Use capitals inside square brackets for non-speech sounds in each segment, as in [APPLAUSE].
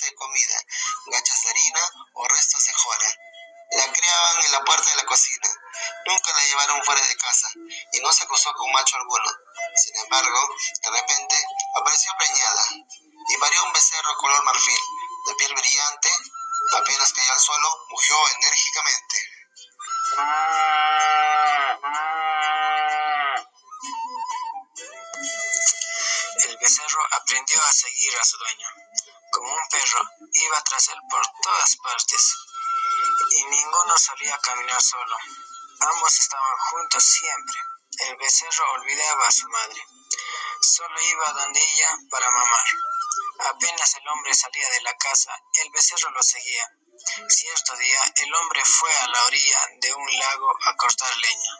de comida, gachas de harina o restos de jora. La criaban en la puerta de la cocina. Nunca la llevaron fuera de casa y no se cruzó con macho alguno. Sin embargo, de repente apareció preñada y parió un becerro color marfil, de piel brillante. Apenas cayó al suelo, mugió enérgicamente. El becerro aprendió a seguir a su dueño. Perro, iba tras él por todas partes y ninguno solía caminar solo. Ambos estaban juntos siempre. El becerro olvidaba a su madre. Solo iba donde ella para mamar. Apenas el hombre salía de la casa, el becerro lo seguía. Cierto día, el hombre fue a la orilla de un lago a cortar leña.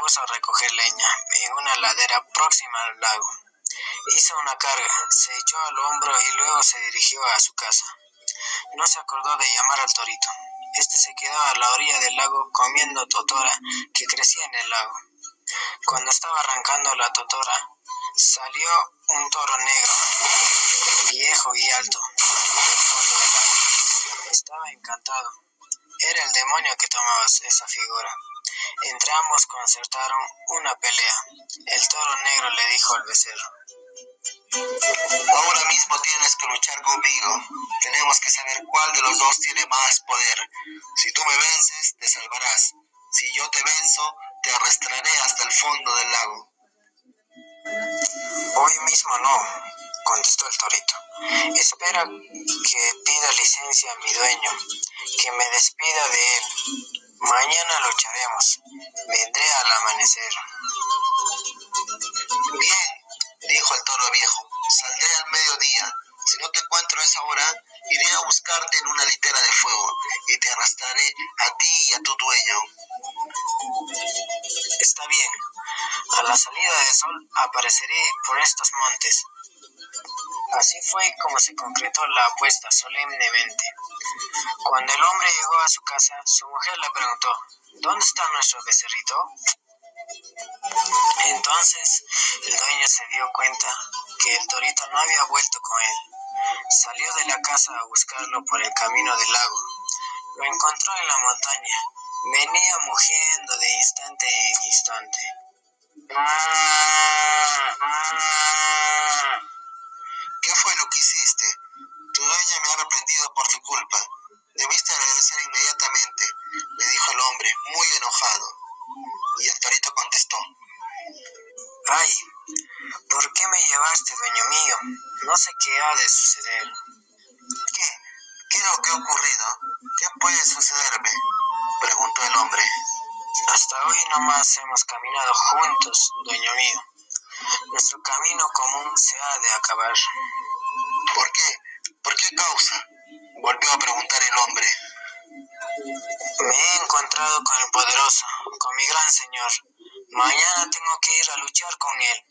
Puso a recoger leña en una ladera próxima al lago. Hizo una carga, se echó al hombro y luego se dirigió a su casa. No se acordó de llamar al torito. Este se quedó a la orilla del lago comiendo totora que crecía en el lago. Cuando estaba arrancando la totora, salió un toro negro, viejo y alto, del fondo del lago. Estaba encantado. Era el demonio que tomaba esa figura. Entre ambos concertaron una pelea. El toro negro le dijo al becerro. Ahora mismo tienes que luchar conmigo. Tenemos que saber cuál de los dos tiene más poder. Si tú me vences, te salvarás. Si yo te venzo, te arrastraré hasta el fondo del lago. Hoy mismo no, contestó el torito. Espera que pida licencia a mi dueño, que me despida de él. Mañana lucharemos. Vendré al amanecer. Bien, dijo el toro viejo. Saldré al mediodía. Si no te encuentro a esa hora, iré a buscarte en una litera de fuego y te arrastraré a ti y a tu dueño. Está bien. A la salida del sol apareceré por estos montes. Así fue como se concretó la apuesta solemnemente. Cuando el hombre llegó a su casa, su mujer le preguntó, ¿Dónde está nuestro becerrito? Entonces el dueño se dio cuenta que el torito no había vuelto con él. Salió de la casa a buscarlo por el camino del lago. Lo encontró en la montaña. Venía mugiendo de instante en instante. Regresar inmediatamente, le dijo el hombre, muy enojado. Y el torito contestó. Ay, ¿por qué me llevaste, dueño mío? No sé qué ha de suceder. ¿Qué? ¿Qué es lo que ha ocurrido? ¿Qué puede sucederme? preguntó el hombre. Hasta hoy nomás hemos caminado juntos, dueño mío. Nuestro camino común se ha de acabar. ¿Por qué? ¿Por qué causa? Volvió a preguntar el hombre. Me he encontrado con el poderoso, con mi gran señor. Mañana tengo que ir a luchar con él.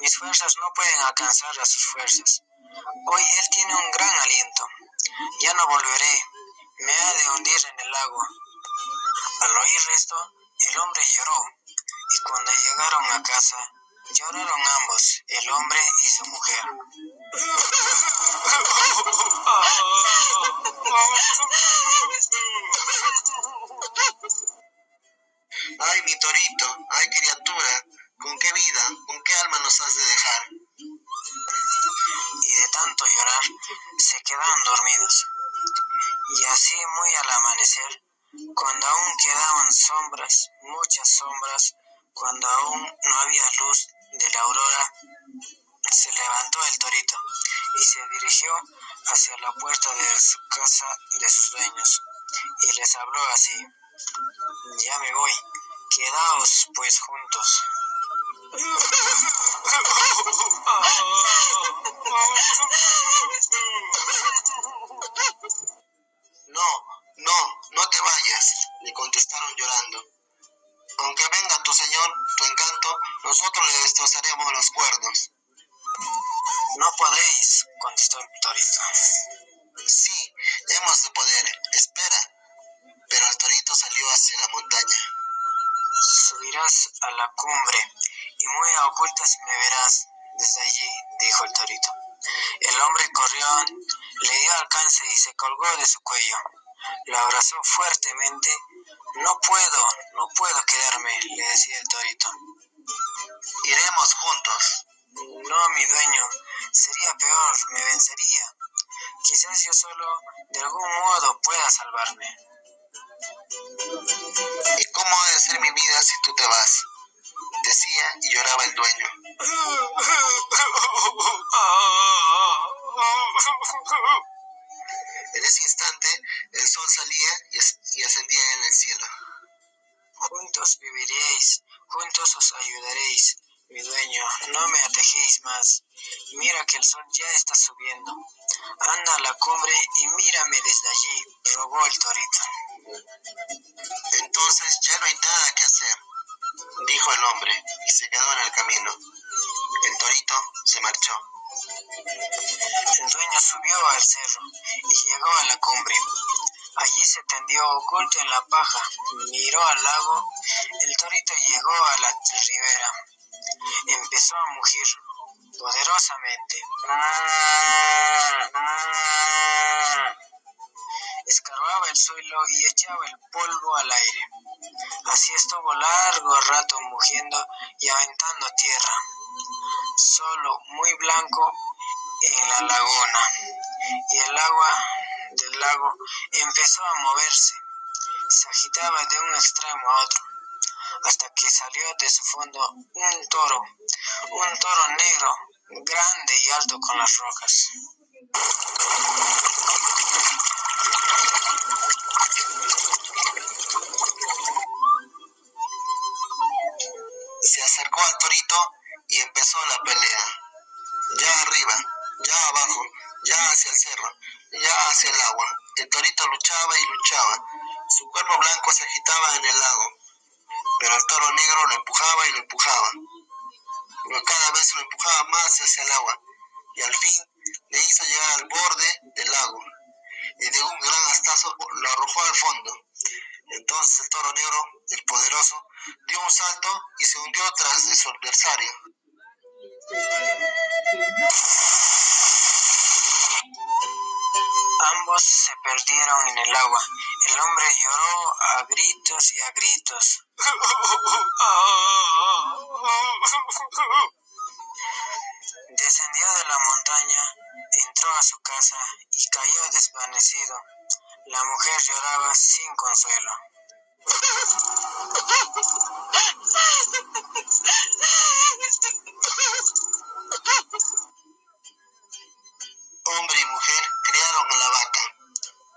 Mis fuerzas no pueden alcanzar a sus fuerzas. Hoy él tiene un gran aliento. Ya no volveré. Me ha de hundir en el lago. Al oír esto, el hombre lloró. Y cuando llegaron a casa, lloraron ambos, el hombre y su mujer. Ay, mi torito, ay, criatura, ¿con qué vida, con qué alma nos has de dejar? Y de tanto llorar, se quedaron dormidos. Y así muy al amanecer, cuando aún quedaban sombras, muchas sombras, cuando aún no había luz de la aurora, se levantó el torito y se dirigió hacia la puerta de su casa de sus dueños y les habló así, ya me voy, quedaos pues juntos. [LAUGHS] No, no, no te vayas, le contestaron llorando. Aunque venga tu señor, tu encanto, nosotros le destrozaremos los cuernos. No podréis, contestó el torito. Sí, hemos de poder, espera. Pero el torito salió hacia la montaña. Subirás a la cumbre y muy a ocultas me verás desde allí, dijo el torito. El hombre corrió, le dio alcance y se colgó de su cuello. Lo abrazó fuertemente. No puedo, no puedo quedarme, le decía el torito. Iremos juntos. No, mi dueño, sería peor, me vencería. Quizás yo solo de algún modo pueda salvarme. ¿Y cómo ha de ser mi vida si tú te vas? Decía y lloraba el dueño. [LAUGHS] En ese instante el sol salía y, ascendía en el cielo. Juntos viviréis, juntos os ayudaréis, mi dueño, no me atejéis más. Mira que el sol ya está subiendo. Anda a la cumbre y mírame desde allí, rogó el torito. Subió al cerro y llegó a la cumbre. Allí se tendió oculto en la paja, miró al lago. El torito llegó a la ribera. Empezó a mugir poderosamente. Escarbaba el suelo y echaba el polvo al aire. Así estuvo largo rato mugiendo y aventando tierra. Solo muy blanco en la laguna. Y el agua del lago empezó a moverse. Se agitaba de un extremo a otro hasta que salió de su fondo un toro, un toro negro, grande y alto con las rocas. Luchaba y luchaba. Su cuerpo blanco se agitaba en el lago pero el toro negro lo empujaba y lo empujaba. Pero cada vez lo empujaba más hacia el agua y al fin le hizo llegar al borde del lago y de un gran astazo lo arrojó al fondo. Entonces el toro negro, el poderoso, dio un salto y se hundió tras de su adversario. Ambos se perdieron en el agua. El hombre lloró a gritos y a gritos. Descendió de la montaña, entró a su casa y cayó desvanecido. La mujer lloraba sin consuelo. Hombre y mujer a la vaca,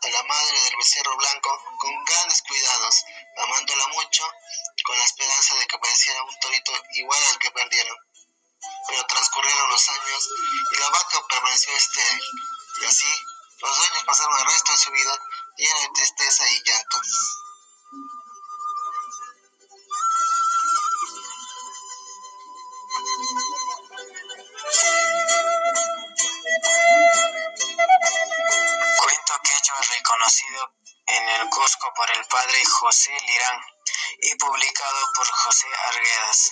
a la madre del becerro blanco, con grandes cuidados, amándola mucho, con la esperanza de que apareciera un torito igual al que perdieron. Pero transcurrieron los años y la vaca permaneció estéril, y así los dueños pasaron el resto de su vida llena de tristeza y llanto. José Lirán y publicado por José Arguedas.